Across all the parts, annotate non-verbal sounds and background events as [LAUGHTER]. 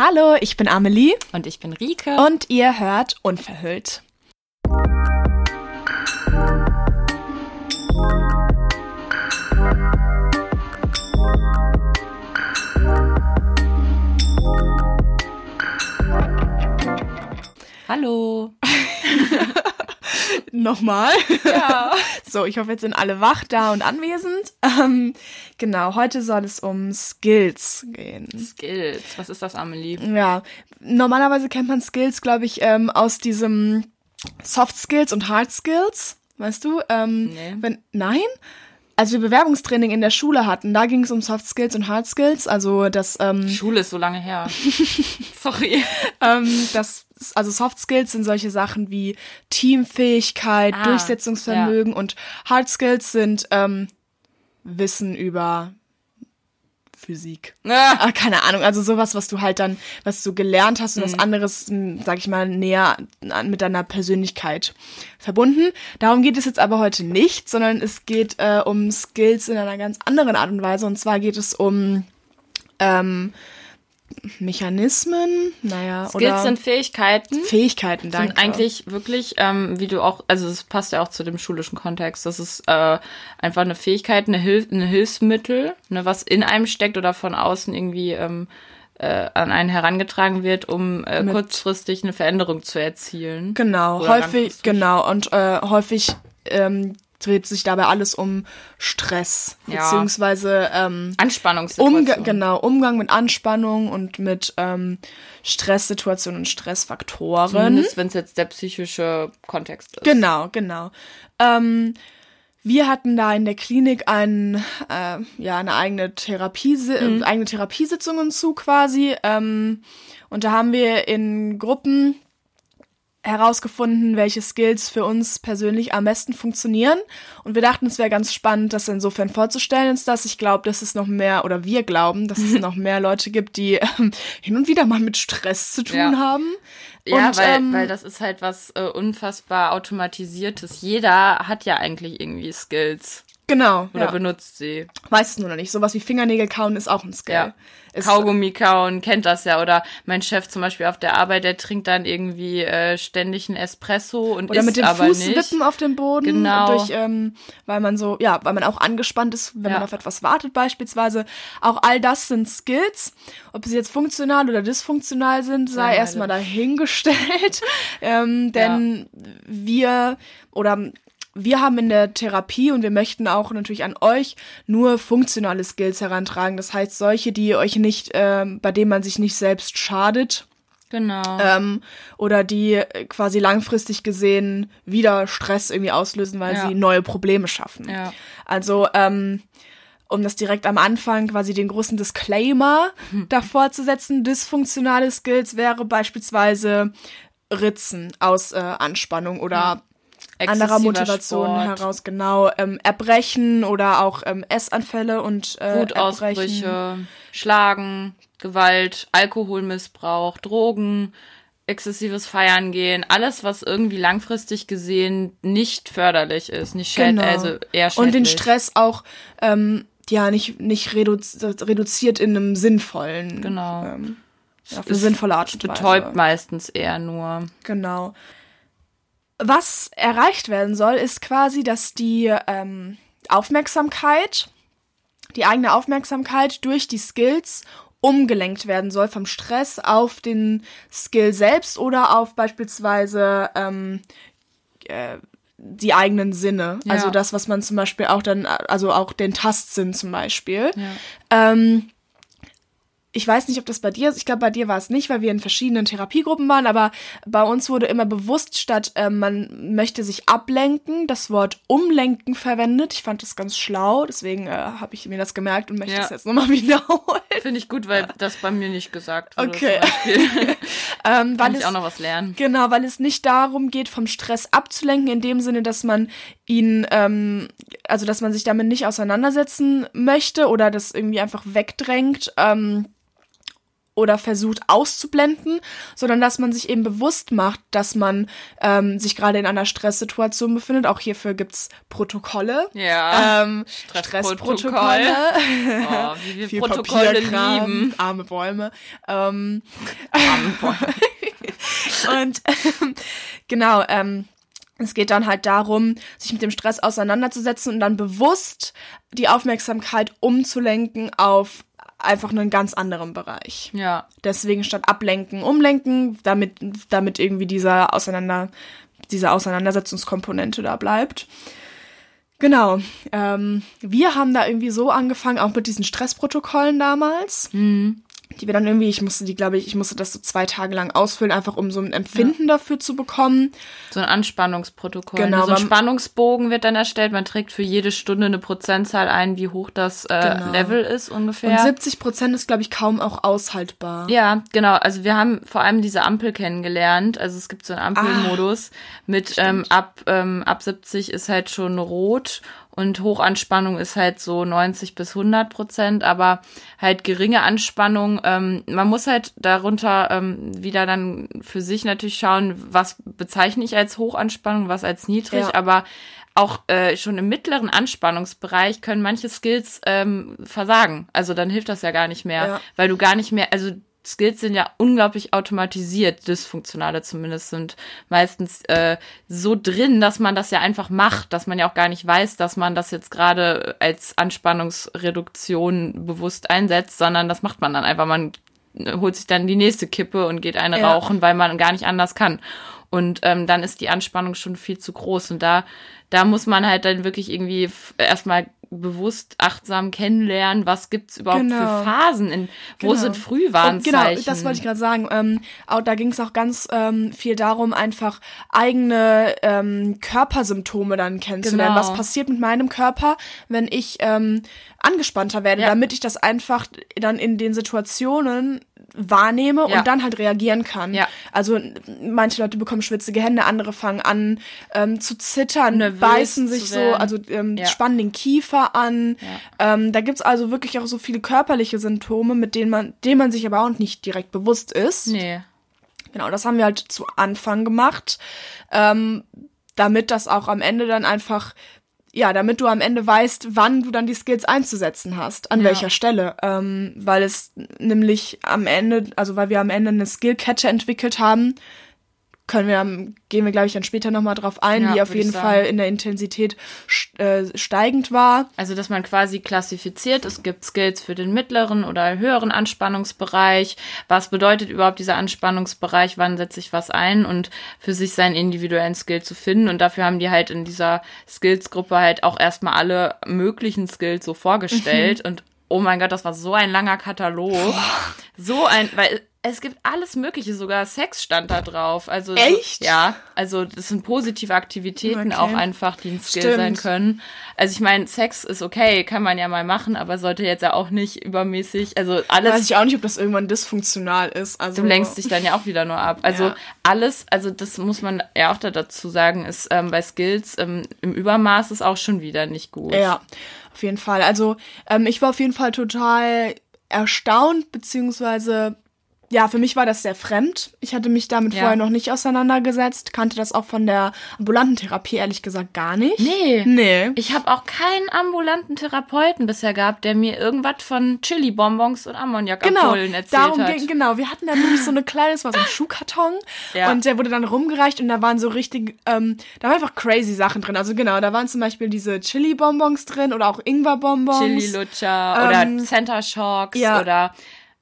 Hallo, ich bin Amelie Und ich bin Rike. und ihr hört Unverhüllt. Hallo. [LAUGHS] Nochmal. Ja. [LAUGHS] So, ich hoffe, jetzt sind alle wach da und anwesend. Ähm, genau, heute soll es um Skills gehen. Skills. Was ist das, Amelie? Ja, normalerweise kennt man Skills, glaube ich, ähm, aus diesem Soft Skills und Hard Skills. Weißt du? Ähm, Nee. Wenn, nein? Als wir Bewerbungstraining in der Schule hatten, da ging es um Soft Skills und Hard Skills. Also das, ähm, Schule ist so lange her. [LAUGHS] Sorry. ähm, das, also Soft Skills sind solche Sachen wie Teamfähigkeit, Ah, Durchsetzungsvermögen und Hard Skills sind ähm, Wissen über Physik. Ah, Ah, keine Ahnung, also sowas, was du halt dann, was du gelernt hast und Mhm. was anderes, m, sag ich mal, näher an, mit deiner Persönlichkeit verbunden. Darum geht es jetzt aber heute nicht, sondern es geht äh, um Skills in einer ganz anderen Art und Weise. Und zwar geht es um ähm, Mechanismen, naja, Skills oder sind Fähigkeiten. Fähigkeiten, danke. sind eigentlich wirklich, ähm, wie du auch, also es passt ja auch zu dem schulischen Kontext, das ist äh, einfach eine Fähigkeit, eine, Hilf eine Hilfsmittel, ne, was in einem steckt oder von außen irgendwie ähm, äh, an einen herangetragen wird, um äh, kurzfristig eine Veränderung zu erzielen. Genau, häufig, genau, und äh, häufig ähm, dreht sich dabei alles um Stress, Ja. beziehungsweise ähm. Umga genau, Umgang mit Anspannung und mit ähm, Stresssituationen und Stressfaktoren. Zumindest wenn es jetzt der psychische Kontext ist. Genau, genau. Ähm, wir hatten da in der Klinik ein, äh, ja, eine eigene Therapie, Mhm. eigene Therapiesitzungen zu quasi. Ähm, und da haben wir in Gruppen herausgefunden, welche Skills für uns persönlich am besten funktionieren. Und wir dachten, es wäre ganz spannend, das insofern vorzustellen, ist das. Ich glaube, dass es noch mehr, oder wir glauben, dass es noch mehr Leute gibt, die ähm, hin und wieder mal mit Stress zu tun Ja. haben. Ja, und, weil, ähm, weil das ist halt was äh, unfassbar automatisiertes. Jeder hat ja eigentlich irgendwie Skills Genau. oder ja. benutzt sie. Weiß es nur noch nicht. Sowas wie Fingernägel kauen ist auch ein Skill. Ja. Ist, Kaugummi kauen, kennt das ja. Oder mein Chef zum Beispiel auf der Arbeit, der trinkt dann irgendwie äh, ständig einen Espresso und Oder isst mit dem aber Fuß nicht. auf dem Boden. Genau. Durch, ähm, weil man so, ja, weil man auch angespannt ist, wenn Ja. man auf etwas wartet beispielsweise. Auch all das sind Skills. Ob sie jetzt funktional oder dysfunktional sind, sei erstmal dahingestellt. [LAUGHS] ähm, denn wir oder wir haben in der Therapie und wir möchten auch natürlich an euch nur funktionale Skills herantragen. Das heißt, solche, die euch nicht, ähm, bei denen man sich nicht selbst schadet Genau. ähm, oder die äh, quasi langfristig gesehen wieder Stress irgendwie auslösen, weil Ja. sie neue Probleme schaffen. Ja. Also, ähm, um das direkt am Anfang quasi den großen Disclaimer [LAUGHS] davor zu setzen, dysfunktionale Skills wäre beispielsweise Ritzen aus äh, Anspannung oder anderer Motivation Sport, heraus, genau, ähm, Erbrechen oder auch ähm, Essanfälle und äh, Erbrechen. Wutausbrüche, Schlagen, Gewalt, Alkoholmissbrauch, Drogen, exzessives Feiern gehen, alles, was irgendwie langfristig gesehen nicht förderlich ist, nicht schäd Genau. also eher schädlich. Und den Stress auch ähm, ja nicht nicht redu reduziert in einem sinnvollen Genau. ähm, ja, auf eine sinnvolle Art und betäubt Weise. meistens eher nur. Genau. Was erreicht werden soll, ist quasi, dass die ähm, Aufmerksamkeit, die eigene Aufmerksamkeit durch die Skills umgelenkt werden soll vom Stress auf den Skill selbst oder auf beispielsweise ähm, äh, die eigenen Sinne. Ja. Also das, was man zum Beispiel auch dann, also auch den Tastsinn zum Beispiel. Ja. Ähm, ich weiß nicht, ob das bei dir ist. Ich glaube, bei dir war es nicht, weil wir in verschiedenen Therapiegruppen waren, aber bei uns wurde immer bewusst statt, ähm, man möchte sich ablenken, das Wort umlenken verwendet. Ich fand das ganz schlau, deswegen äh, habe ich mir das gemerkt und möchte Ja. das jetzt nochmal [LAUGHS] wiederholen. Finde ich gut, weil das bei mir nicht gesagt wurde. Okay. [LAUGHS] Ähm, Kann es, ich auch noch was lernen. Genau, weil es nicht darum geht, vom Stress abzulenken, in dem Sinne, dass man ihn, ähm, also dass man sich damit nicht auseinandersetzen möchte oder das irgendwie einfach wegdrängt. Ähm, oder versucht auszublenden, sondern dass man sich eben bewusst macht, dass man ähm, sich gerade in einer Stresssituation befindet. Auch hierfür gibt's Protokolle. Ja. Ähm, Stressprotokoll. Stressprotokolle. [LAUGHS] Oh, wie wir Viel Protokolle Papierkram, lieben. Arme Bäume. Ähm, Boah. [LAUGHS] und ähm, genau, ähm, es geht dann halt darum, sich mit dem Stress auseinanderzusetzen und dann bewusst die Aufmerksamkeit umzulenken auf einfach einen ganz anderen Bereich. Ja. Deswegen statt ablenken, umlenken, damit, damit irgendwie dieser Auseinander, diese Auseinandersetzungskomponente da bleibt. Genau. Ähm, wir haben da irgendwie so angefangen, auch mit diesen Stressprotokollen damals. Die wir dann irgendwie, ich musste die, glaube ich, ich musste das so zwei Tage lang ausfüllen, einfach um so ein Empfinden dafür zu bekommen. So ein Anspannungsprotokoll. Genau, ne? So ein Spannungsbogen wird dann erstellt. Man trägt für jede Stunde eine Prozentzahl ein, wie hoch das äh, Genau. Level ist ungefähr. Und 70 Prozent ist, glaube ich, kaum auch aushaltbar. Ja, genau. Also wir haben vor allem diese Ampel kennengelernt. Also es gibt so einen Ampelmodus mit ähm, ab ähm, ab 70 ist halt schon rot und Hochanspannung ist halt so 90 bis 100 Prozent, aber halt geringe Anspannung. Ähm, man muss halt darunter ähm, wieder dann für sich natürlich schauen, was bezeichne ich als Hochanspannung, was als niedrig, Ja. aber auch äh, schon im mittleren Anspannungsbereich können manche Skills ähm, versagen. Also dann hilft das ja gar nicht mehr, Ja. weil du gar nicht mehr, also Skills sind ja unglaublich automatisiert, dysfunktionale zumindest, sind meistens äh, so drin, dass man das ja einfach macht, dass man ja auch gar nicht weiß, dass man das jetzt gerade als Anspannungsreduktion bewusst einsetzt, sondern das macht man dann einfach. Man holt sich dann die nächste Kippe und geht eine Ja. rauchen, weil man gar nicht anders kann. Und ähm, dann ist die Anspannung schon viel zu groß. Und da, da muss man halt dann wirklich irgendwie erstmal bewusst achtsam kennenlernen, was gibt's überhaupt Genau. für Phasen, in, wo Genau. sind Und Frühwarnzeichen. genau, das wollte ich gerade sagen. Ähm, auch, da ging es auch ganz ähm, viel darum, einfach eigene ähm, Körpersymptome dann kennenzulernen. Genau. Was passiert mit meinem Körper, wenn ich ähm, angespannter werde, Ja. damit ich das einfach dann in den Situationen wahrnehme Ja. und dann halt reagieren kann. Ja. Also manche Leute bekommen schwitzige Hände, andere fangen an ähm, zu zittern, Nervös beißen sich so, also ähm, Ja. spannen den Kiefer an. Ähm, da gibt's also wirklich auch so viele körperliche Symptome, mit denen man, denen man sich aber auch nicht direkt bewusst ist. nee. Genau, das haben wir halt zu Anfang gemacht, ähm, damit das auch am Ende dann einfach, ja, damit du am Ende weißt, wann du dann die Skills einzusetzen hast, an Ja. welcher Stelle, ähm, weil es nämlich am Ende, also weil wir am Ende eine Skillkette entwickelt haben, können wir, gehen wir glaube ich dann später nochmal drauf ein, Ja, die auf jeden. Fall in der Intensität äh, steigend war. Also, dass man quasi klassifiziert, es gibt Skills für den mittleren oder höheren Anspannungsbereich. Was bedeutet überhaupt dieser Anspannungsbereich? Wann setze ich was ein? Und für sich seinen individuellen Skill zu finden. Und dafür haben die halt in dieser Skills-Gruppe halt auch erstmal alle möglichen Skills so vorgestellt. Und oh mein Gott, das war so ein langer Katalog. So ein, weil es gibt alles Mögliche, sogar Sex stand da drauf. Also Echt? Ja, also das sind positive Aktivitäten Okay. auch einfach, die ein Skill Stimmt. sein können. Also ich meine, Sex ist okay, kann man ja mal machen, aber sollte jetzt ja auch nicht übermäßig, also alles Weiß ich auch nicht, ob das irgendwann dysfunktional ist. Also, Du lenkst dich dann ja auch wieder nur ab. Also Ja. alles, also das muss man ja auch da dazu sagen, ist ähm, bei Skills ähm, im Übermaß ist auch schon wieder nicht gut. Ja, auf jeden Fall. Also ähm, ich war auf jeden Fall total erstaunt, beziehungsweise ja, für mich war das sehr fremd. Ich hatte mich damit Ja. vorher noch nicht auseinandergesetzt, kannte das auch von der ambulanten Therapie ehrlich gesagt gar nicht. Nee. Nee. Ich habe auch keinen ambulanten Therapeuten bisher gehabt, der mir irgendwas von Chili-Bonbons und Genau, Ammoniakampullen erzählt darum hat. ging, genau. Wir hatten da nämlich so eine kleine, das war so ein Schuhkarton Ja. und der wurde dann rumgereicht und da waren so richtig, ähm, da waren einfach crazy Sachen drin. Also genau, da waren zum Beispiel diese Chili-Bonbons drin oder auch Ingwer-Bonbons. Chili-Lutscher Ähm, oder Center Shocks ja. oder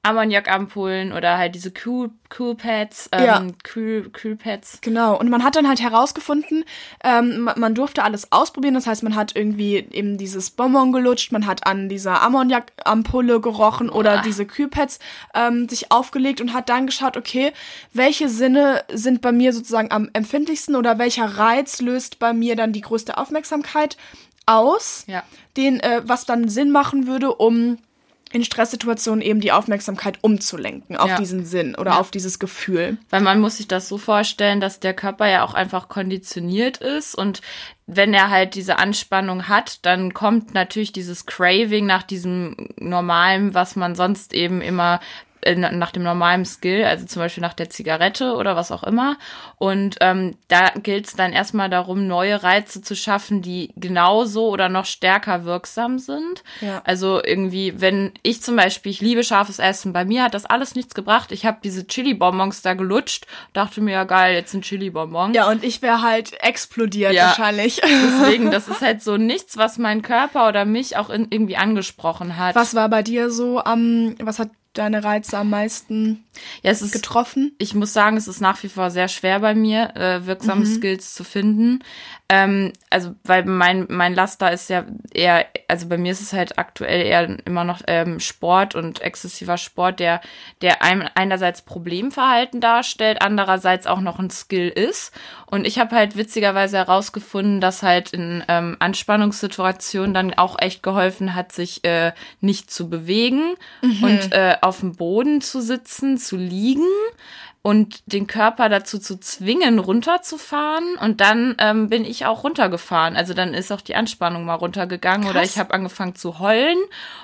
Ammoniakampullen oder halt diese Cool, cool Pads, ähm, Ja. Cool, cool Pads. Genau, und man hat dann halt herausgefunden, ähm, ma- man durfte alles ausprobieren. Das heißt, man hat irgendwie eben dieses Bonbon gelutscht, man hat an dieser Ammoniakampulle gerochen oder diese Kühlpads ähm, sich aufgelegt und hat dann geschaut, okay, welche Sinne sind bei mir sozusagen am empfindlichsten oder welcher Reiz löst bei mir dann die größte Aufmerksamkeit aus, Ja. den, äh, was dann Sinn machen würde, um in Stresssituationen eben die Aufmerksamkeit umzulenken auf Ja. diesen Sinn oder Ja. auf dieses Gefühl. Weil man muss sich das so vorstellen, dass der Körper ja auch einfach konditioniert ist und wenn er halt diese Anspannung hat, dann kommt natürlich dieses Craving nach diesem normalen, was man sonst eben immer äh, nach dem normalen Skill, also zum Beispiel nach der Zigarette oder was auch immer. Und ähm, da gilt es dann erstmal darum, neue Reize zu schaffen, die genauso oder noch stärker wirksam sind. Ja. Also irgendwie, wenn ich zum Beispiel, ich liebe scharfes Essen, bei mir hat das alles nichts gebracht. Ich habe diese Chili-Bonbons da gelutscht, dachte mir, ja geil, jetzt sind Chili-Bonbons. Ja, und ich wäre halt explodiert Ja. wahrscheinlich. [LAUGHS] Deswegen, das ist halt so nichts, was meinen Körper oder mich auch in, irgendwie angesprochen hat. Was war bei dir so am, was hat deine Reize am meisten ja, es ist getroffen? ich muss sagen, es ist nach wie vor sehr schwer bei mir, äh, wirksame Skills zu finden. Ähm, also, weil mein, mein Laster ist ja eher, also bei mir ist es halt aktuell eher immer noch ähm, Sport und exzessiver Sport, der, der einem einerseits Problemverhalten darstellt, andererseits auch noch ein Skill ist. Und ich habe halt witzigerweise herausgefunden, dass halt in ähm, Anspannungssituationen dann auch echt geholfen hat, sich äh, nicht zu bewegen und äh, auf dem Boden zu sitzen, zu liegen und den Körper dazu zu zwingen, runterzufahren. Und dann ähm, bin ich auch runtergefahren. Also dann ist auch die Anspannung mal runtergegangen oder Krass. ich habe angefangen zu heulen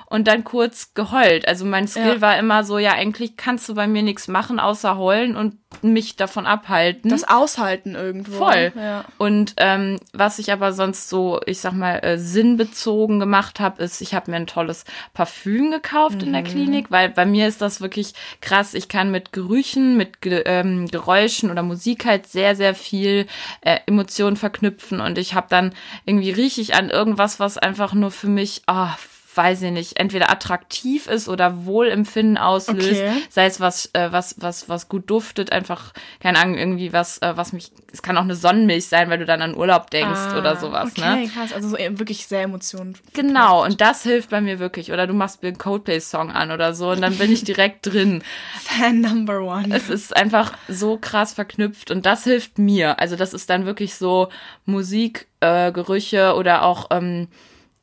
und dann kurz geheult. Also mein Skill Ja. war immer so, ja, eigentlich kannst du bei mir nichts machen, außer heulen und mich davon abhalten. Das Aushalten irgendwo. Voll. Ja. Und ähm, was ich aber sonst so, ich sag mal, äh, sinnbezogen gemacht habe, ist, ich habe mir ein tolles Parfüm gekauft in der Mhm. Klinik, weil bei mir ist das wirklich krass. Ich kann mit Gerüchen, mit Ge ähm, Geräuschen oder Musik halt sehr, sehr viel äh, Emotionen verknüpfen. Und ich habe dann irgendwie riech ich an irgendwas, was einfach nur für mich, ah, weiß ich nicht, entweder attraktiv ist oder Wohlempfinden auslöst, Okay. sei es was, äh, was, was, was gut duftet, einfach, keine Ahnung, irgendwie was, äh, was mich, es kann auch eine Sonnenmilch sein, weil du dann an Urlaub denkst Ah, oder sowas, okay, ne? krass. Also so eben wirklich sehr Emotionen. Genau, und das hilft bei mir wirklich. Oder du machst mir einen Coldplay-Song an oder so und dann bin ich direkt drin. [LAUGHS] Fan number one. Es ist einfach so krass verknüpft und das hilft mir. Also das ist dann wirklich so Musik, äh, Gerüche oder auch ähm,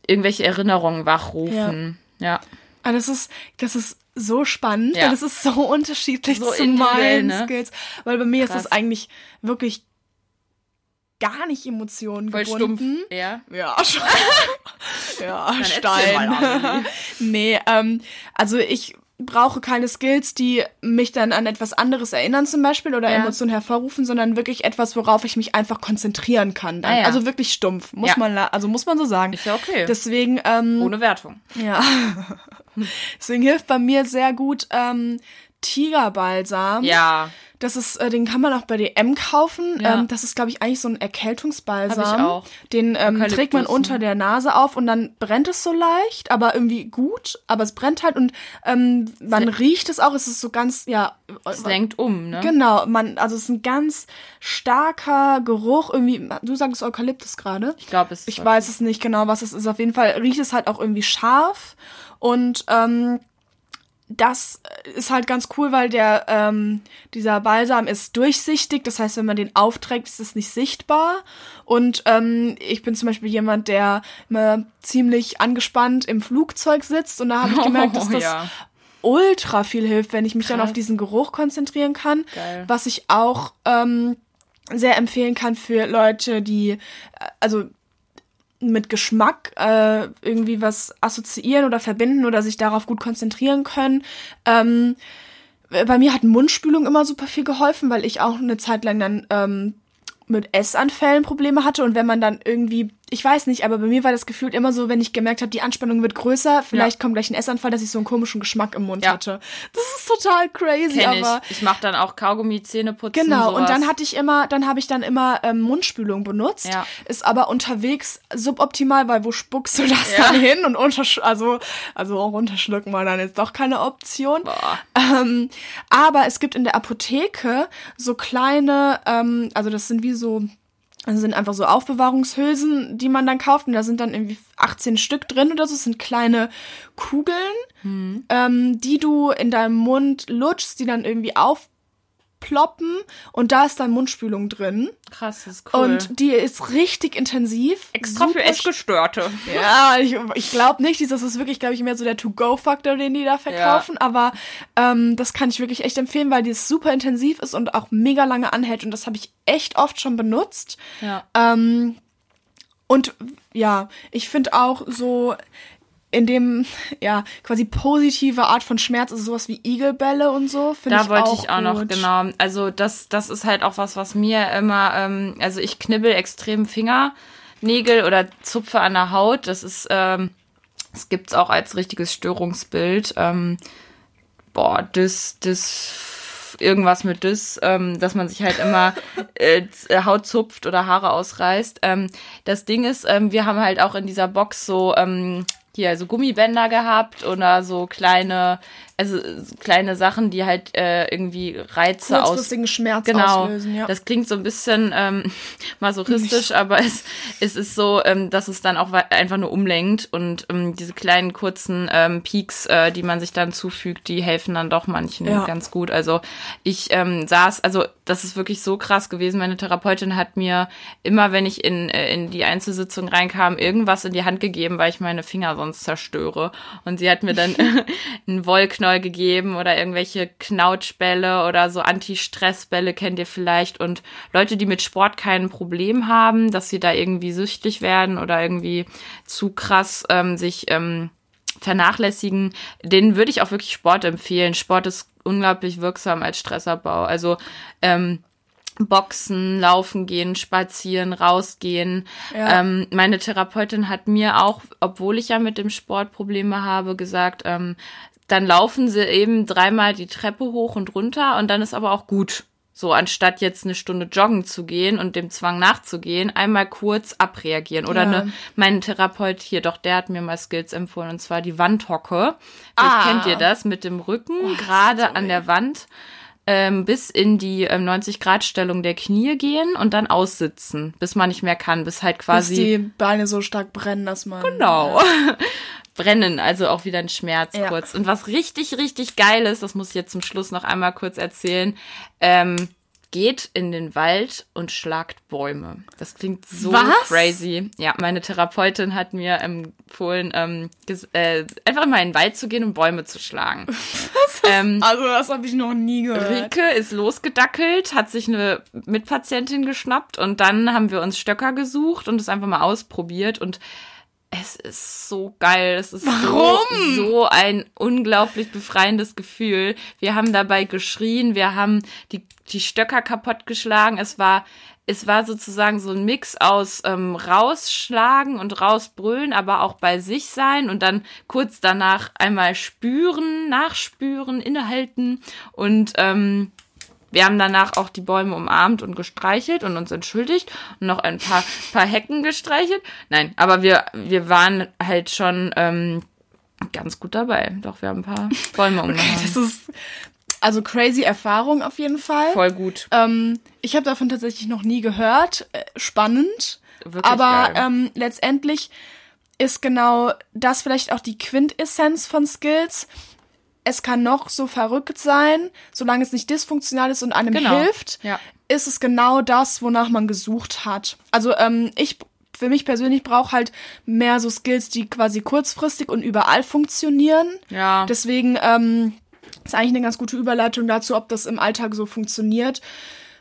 irgendwelche Erinnerungen wachrufen. Ja. Ah, das ist, das ist so spannend, Ja. weil das ist so unterschiedlich So zu meinen ne? Skills. Weil bei mir ist Krass. das eigentlich wirklich gar nicht Emotionen Voll gebunden. stumpf. Ja. Ja, [LAUGHS] ja, Stein. [LAUGHS] nee, ähm, also ich brauche keine Skills, die mich dann an etwas anderes erinnern zum Beispiel oder Ja. Emotionen hervorrufen, sondern wirklich etwas, worauf ich mich einfach konzentrieren kann. Ah, ja. Also wirklich stumpf, muss Ja. man, also muss man so sagen. Ist ja okay. Deswegen, ähm, Ohne Wertung. ja. [LAUGHS] Deswegen hilft bei mir sehr gut ähm, Tigerbalsam. Ja. Das ist, äh, den kann man auch bei DM kaufen. Ja. Ähm, das ist, glaube ich, eigentlich so ein Erkältungsbalsam. Hab ich auch. Den ähm, trägt man ne? unter der Nase auf und dann brennt es so leicht, aber irgendwie gut. Aber es brennt halt und ähm, man riecht es auch. Es ist so ganz, ja. Es lenkt um, ne? Genau, man, also es ist ein ganz starker Geruch. Irgendwie, du sagst Eukalyptus gerade. Ich glaube, es ist Ich weiß es nicht genau, was es ist. Auf jeden Fall riecht es halt auch irgendwie scharf. Und ähm, das ist halt ganz cool, weil der ähm, dieser Balsam ist durchsichtig. Das heißt, wenn man den aufträgt, ist es nicht sichtbar. Und ähm, ich bin zum Beispiel jemand, der immer ziemlich angespannt im Flugzeug sitzt. Und da habe ich gemerkt, [LAUGHS] dass Oh, das ja. ultra viel hilft, wenn ich mich dann Krass. auf diesen Geruch konzentrieren kann. Geil. Was ich auch ähm, sehr empfehlen kann für Leute, die äh, also mit Geschmack äh, irgendwie was assoziieren oder verbinden oder sich darauf gut konzentrieren können. Ähm, bei mir hat Mundspülung immer super viel geholfen, weil ich auch eine Zeit lang dann ähm, mit Essanfällen Probleme hatte und wenn man dann irgendwie, ich weiß nicht, aber bei mir war das Gefühl immer so, wenn ich gemerkt habe, die Anspannung wird größer, vielleicht kommt gleich ein Essanfall, dass ich so einen komischen Geschmack im Mund Ja. hatte. Das ist total crazy, Kenn aber ich. Ich mache dann auch Kaugummi, Zähneputzen. Genau, und sowas. dann hatte ich immer, dann habe ich dann immer ähm, Mundspülung benutzt. Ja. Ist aber unterwegs suboptimal, weil wo spuckst du das Ja. dann hin? Und untersch also, also auch runterschlucken war dann jetzt doch keine Option. Ähm, aber es gibt in der Apotheke so kleine, ähm, also das sind wie so, das sind einfach so Aufbewahrungshülsen, die man dann kauft. Und da sind dann irgendwie 18 Stück drin oder so. Das sind kleine Kugeln, Hm. ähm, die du in deinem Mund lutschst, die dann irgendwie aufploppen. Und da ist dann Mundspülung drin. Krass, das ist cool. Und die ist richtig intensiv. extra für Essgestörte. ja, ich, ich glaube nicht. Das ist wirklich, glaube ich, mehr so der To-Go-Faktor, den die da verkaufen. Aber ähm, das kann ich wirklich echt empfehlen, weil die super intensiv ist und auch mega lange anhält. Und das habe ich echt oft schon benutzt. Ja. Ähm, und ja, ich finde auch so, in dem, ja, quasi positive Art von Schmerz, also sowas wie Igelbälle und so, finde Da ich wollte auch ich auch gut. noch, genau. Also das, das ist halt auch was, was mir immer, ähm, also ich knibbel extrem Fingernägel oder zupfe an der Haut. Das ist, ähm, das gibt's auch als richtiges Störungsbild. Ähm, boah, das, das, irgendwas mit das, ähm, dass man sich halt immer [LAUGHS] äh, z- Haut zupft oder Haare ausreißt. Ähm, das Ding ist, ähm, wir haben halt auch in dieser Box so ähm, hier so Gummibänder gehabt oder so kleine, also so kleine Sachen, die halt äh, irgendwie Reize aus Kurzfristigen Schmerz Genau, auslösen, ja. das klingt so ein bisschen ähm, [LAUGHS] masochistisch, aber es, es ist so, ähm, dass es dann auch einfach nur umlenkt und ähm, diese kleinen kurzen ähm, Peaks, äh, die man sich dann zufügt, die helfen dann doch manchen Ja. ganz gut. Also ich ähm, saß, also das ist wirklich so krass gewesen. Meine Therapeutin hat mir immer, wenn ich in, äh, in die Einzelsitzung reinkam, irgendwas in die Hand gegeben, weil ich meine Finger sonst zerstöre. Und sie hat mir dann [LAUGHS] einen Wollknäuel gegeben oder irgendwelche Knautschbälle oder so Anti-Stress-Bälle kennt ihr vielleicht. Und Leute, die mit Sport kein Problem haben, dass sie da irgendwie süchtig werden oder irgendwie zu krass ähm, sich ähm, vernachlässigen, denen würde ich auch wirklich Sport empfehlen. Sport ist unglaublich wirksam als Stressabbau. Also ähm, Boxen, laufen gehen, spazieren, rausgehen. Ja. Ähm, meine Therapeutin hat mir auch, obwohl ich ja mit dem Sport Probleme habe, gesagt, ähm, dann laufen sie eben dreimal die Treppe hoch und runter und dann ist aber auch gut. So, anstatt jetzt eine Stunde joggen zu gehen und dem Zwang nachzugehen, einmal kurz abreagieren. Oder Ja. eine, mein Therapeut hier, doch, der hat mir mal Skills empfohlen, und zwar die Wandhocke. Vielleicht Ah. kennt ihr das mit dem Rücken, gerade an der Wand, ähm, bis in die ähm, 90-Grad-Stellung der Knie gehen und dann aussitzen, bis man nicht mehr kann, bis halt Dass quasi die Beine so stark brennen, dass man. Genau. [LAUGHS] Brennen, also auch wieder ein Schmerz Ja. kurz. Und was richtig, richtig geil ist, das muss ich jetzt zum Schluss noch einmal kurz erzählen, ähm, geht in den Wald und schlagt Bäume. Das klingt so Was? crazy. Ja, meine Therapeutin hat mir empfohlen, ähm, äh, einfach mal in den Wald zu gehen und Bäume zu schlagen. [LAUGHS] ähm, Also, das habe ich noch nie gehört. Rike ist losgedackelt, hat sich eine Mitpatientin geschnappt und dann haben wir uns Stöcker gesucht und es einfach mal ausprobiert und es ist so geil. Es ist Warum? So, so ein unglaublich befreiendes Gefühl. Wir haben dabei geschrien, wir haben die, die Stöcker kaputtgeschlagen. Es war, es war sozusagen so ein Mix aus ähm, rausschlagen und rausbrüllen, aber auch bei sich sein und dann kurz danach einmal spüren, nachspüren, innehalten und ähm, wir haben danach auch die Bäume umarmt und gestreichelt und uns entschuldigt und noch ein paar, paar Hecken gestreichelt. Nein, aber wir, wir waren halt schon ähm, ganz gut dabei. Doch, wir haben ein paar Bäume [LAUGHS] umgehauen. Das ist also crazy Erfahrung auf jeden Fall. Voll gut. Ähm, ich habe davon tatsächlich noch nie gehört. Äh, spannend. Wirklich Aber geil. ähm, letztendlich ist genau das vielleicht auch die Quintessenz von Skills. Es kann noch so verrückt sein, solange es nicht dysfunktional ist und einem Genau. hilft, Ja. ist es genau das, wonach man gesucht hat. Also ähm, ich für mich persönlich brauche halt mehr so Skills, die quasi kurzfristig und überall funktionieren. Ja. Deswegen ähm, ist eigentlich eine ganz gute Überleitung dazu, ob das im Alltag so funktioniert.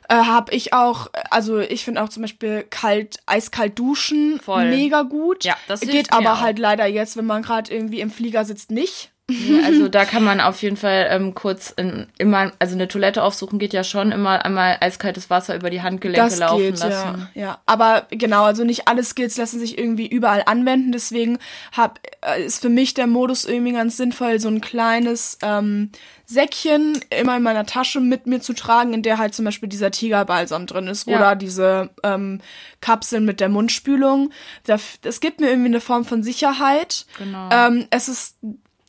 Äh, habe ich auch, also ich finde auch zum Beispiel kalt, eiskalt duschen Voll. mega gut. Ja, das geht aber auch. halt leider jetzt, wenn man gerade irgendwie im Flieger sitzt, nicht. Ja, also da kann man auf jeden Fall ähm, kurz in, immer, also eine Toilette aufsuchen geht ja schon immer einmal eiskaltes Wasser über die Handgelenke Das laufen geht, lassen. ja, ja. Aber genau, also nicht alle Skills lassen sich irgendwie überall anwenden. Deswegen hab, äh, ist für mich der Modus irgendwie ganz sinnvoll, so ein kleines ähm, Säckchen immer in meiner Tasche mit mir zu tragen, in der halt zum Beispiel dieser Tigerbalsam drin ist Ja. oder diese ähm, Kapseln mit der Mundspülung. Das, das gibt mir irgendwie eine Form von Sicherheit. Genau. Ähm, es ist,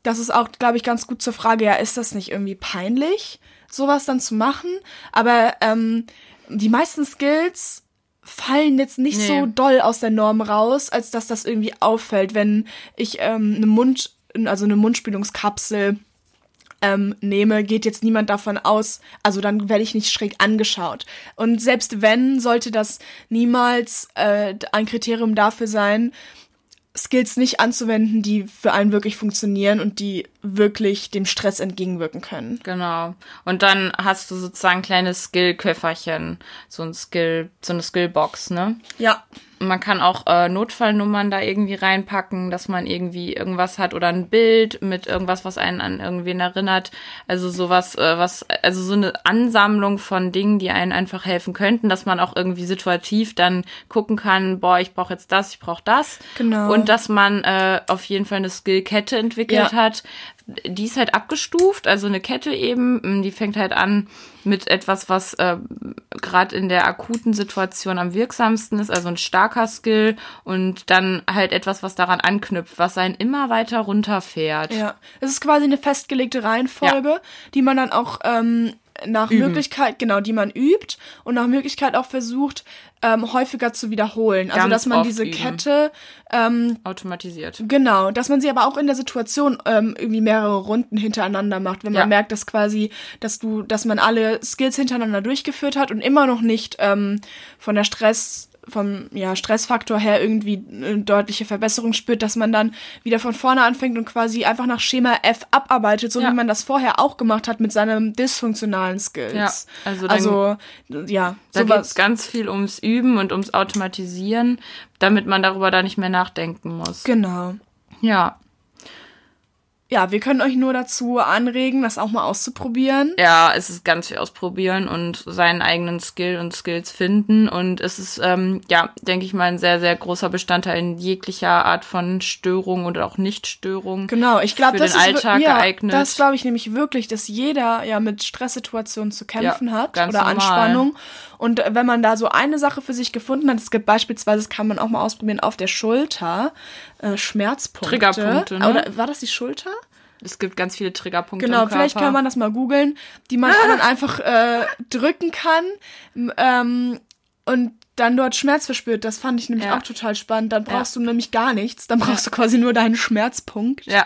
das ist auch, glaube ich, ganz gut zur Frage, ja, ist das nicht irgendwie peinlich, sowas dann zu machen? Aber ähm, die meisten Skills fallen jetzt nicht Nee. so doll aus der Norm raus, als dass das irgendwie auffällt, wenn ich ähm, eine Mund, also eine Mundspülungskapsel ähm, nehme, geht jetzt niemand davon aus, also dann werde ich nicht schräg angeschaut. Und selbst wenn, sollte das niemals äh, ein Kriterium dafür sein, Skills nicht anzuwenden, die für einen wirklich funktionieren und die wirklich dem Stress entgegenwirken können. Genau. Und dann hast du sozusagen ein kleines Skill-Köfferchen, so ein Skill, so eine Skillbox, ne? Ja. Man kann auch äh, Notfallnummern da irgendwie reinpacken, dass man irgendwie irgendwas hat oder ein Bild mit irgendwas, was einen an irgendwen erinnert. Also sowas, äh, was, also so eine Ansammlung von Dingen, die einen einfach helfen könnten, dass man auch irgendwie situativ dann gucken kann, boah, ich brauche jetzt das, ich brauche das. Genau. Und dass man äh, auf jeden Fall eine Skillkette entwickelt Ja. hat. Die ist halt abgestuft, also eine Kette eben, die fängt halt an mit etwas, was äh, gerade in der akuten Situation am wirksamsten ist, also ein starker Skill und dann halt etwas, was daran anknüpft, was einen immer weiter runterfährt. Ja, es ist quasi eine festgelegte Reihenfolge, die man dann auch ähm, nach Möglichkeit, genau, die man übt und nach Möglichkeit auch versucht, ähm, häufiger zu wiederholen. Also, Ganz dass man diese üben. Kette, ähm, Automatisiert. genau, dass man sie aber auch in der Situation ähm, irgendwie mehrere Runden hintereinander macht, wenn man Ja. merkt, dass quasi, dass du, dass man alle Skills hintereinander durchgeführt hat und immer noch nicht ähm, von der Stress vom ja, Stressfaktor her irgendwie eine deutliche Verbesserung spürt, dass man dann wieder von vorne anfängt und quasi einfach nach Schema F abarbeitet, so Ja. wie man das vorher auch gemacht hat mit seinen dysfunktionalen Skills. Ja, also also ja, Da geht es ganz viel ums Üben und ums Automatisieren, damit man darüber da nicht mehr nachdenken muss. Genau. Ja. Ja, wir können euch nur dazu anregen, das auch mal auszuprobieren. Ja, es ist ganz viel ausprobieren und seinen eigenen Skill und Skills finden. Und es ist, ähm, ja, denke ich mal, ein sehr, sehr großer Bestandteil in jeglicher Art von Störung und auch Nichtstörung. Genau, ich glaube, das den ist Alltag ja, geeignet. Das glaube ich nämlich wirklich, dass jeder ja mit Stresssituationen zu kämpfen Ja, hat oder normal. Anspannung. Und wenn man da so eine Sache für sich gefunden hat, es gibt beispielsweise, das kann man auch mal ausprobieren, auf der Schulter äh, Schmerzpunkte. Triggerpunkte, ne? Oder war das die Schulter? Es gibt ganz viele Triggerpunkte Genau, vielleicht kann man das mal googeln, die man dann einfach äh, drücken kann ähm, und dann dort Schmerz verspürt. Das fand ich nämlich Ja. auch total spannend. Dann brauchst du nämlich gar nichts. Dann brauchst du quasi nur deinen Schmerzpunkt, Ja.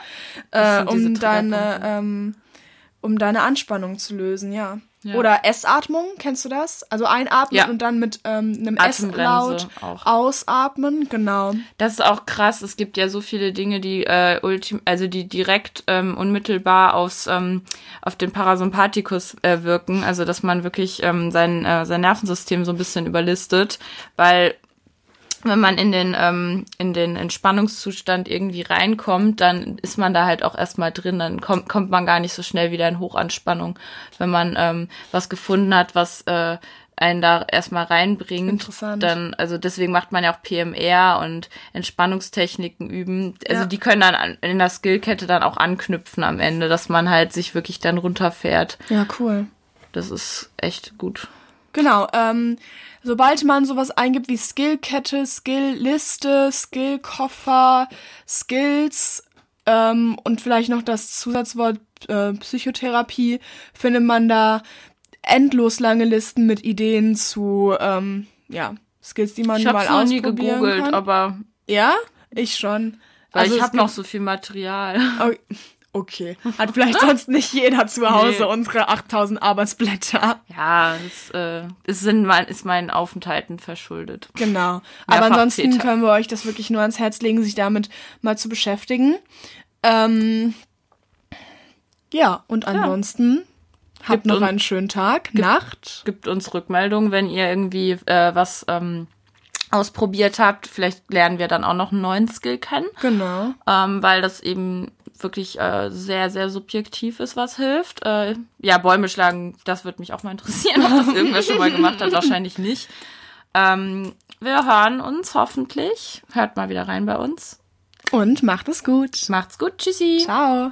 äh, um deine ähm, um deine Anspannung zu lösen, ja. Ja. Oder S-Atmung, kennst du das? Also einatmen Ja. und dann mit ähm, einem S-Laut ausatmen, genau. Das ist auch krass. Es gibt ja so viele Dinge, die äh, ultim also die direkt ähm, unmittelbar aufs ähm, auf den Parasympathikus äh, wirken. Also dass man wirklich ähm, sein äh, sein Nervensystem so ein bisschen überlistet, weil wenn man in den ähm, in den Entspannungszustand irgendwie reinkommt, dann ist man da halt auch erstmal drin, dann kommt kommt man gar nicht so schnell wieder in Hochanspannung, wenn man ähm, was gefunden hat, was äh, einen da erstmal reinbringt, Interessant. dann also deswegen macht man ja auch PMR und Entspannungstechniken üben. Also Ja. die können dann an, in der Skillkette dann auch anknüpfen am Ende, dass man halt sich wirklich dann runterfährt. Ja, cool. Das ist echt gut. Genau, ähm, sobald man sowas eingibt wie Skillkette, Skillliste, Skillkoffer, Skills ähm, und vielleicht noch das Zusatzwort äh, Psychotherapie, findet man da endlos lange Listen mit Ideen zu, ähm, ja, Skills, die man Ich mal habe noch nie ausprobieren gegoogelt, kann. aber ja, ich schon. weil Also ich habe noch so viel Material. Oh, [LAUGHS] Okay. Hat vielleicht sonst nicht jeder zu Hause Nee. unsere 8000 Arbeitsblätter. Ja, das äh, es sind mein, ist meinen Aufenthalten verschuldet. Genau. Aber Mehrfach ansonsten Täter. können wir euch das wirklich nur ans Herz legen, sich damit mal zu beschäftigen. Ähm, ja, und ansonsten habt Gibt noch einen schönen Tag, Nacht. Gibt uns Rückmeldungen, wenn ihr irgendwie äh, was ähm, ausprobiert habt. Vielleicht lernen wir dann auch noch einen neuen Skill kennen, Genau. ähm, weil das eben wirklich äh, sehr, sehr subjektiv ist, was hilft. Äh, ja, Bäume schlagen, das würde mich auch mal interessieren, ob das irgendwer schon mal gemacht hat. [LAUGHS] Wahrscheinlich nicht. Ähm, wir hören uns hoffentlich. Hört mal wieder rein bei uns. Und macht es gut. Macht's gut. Tschüssi. Ciao.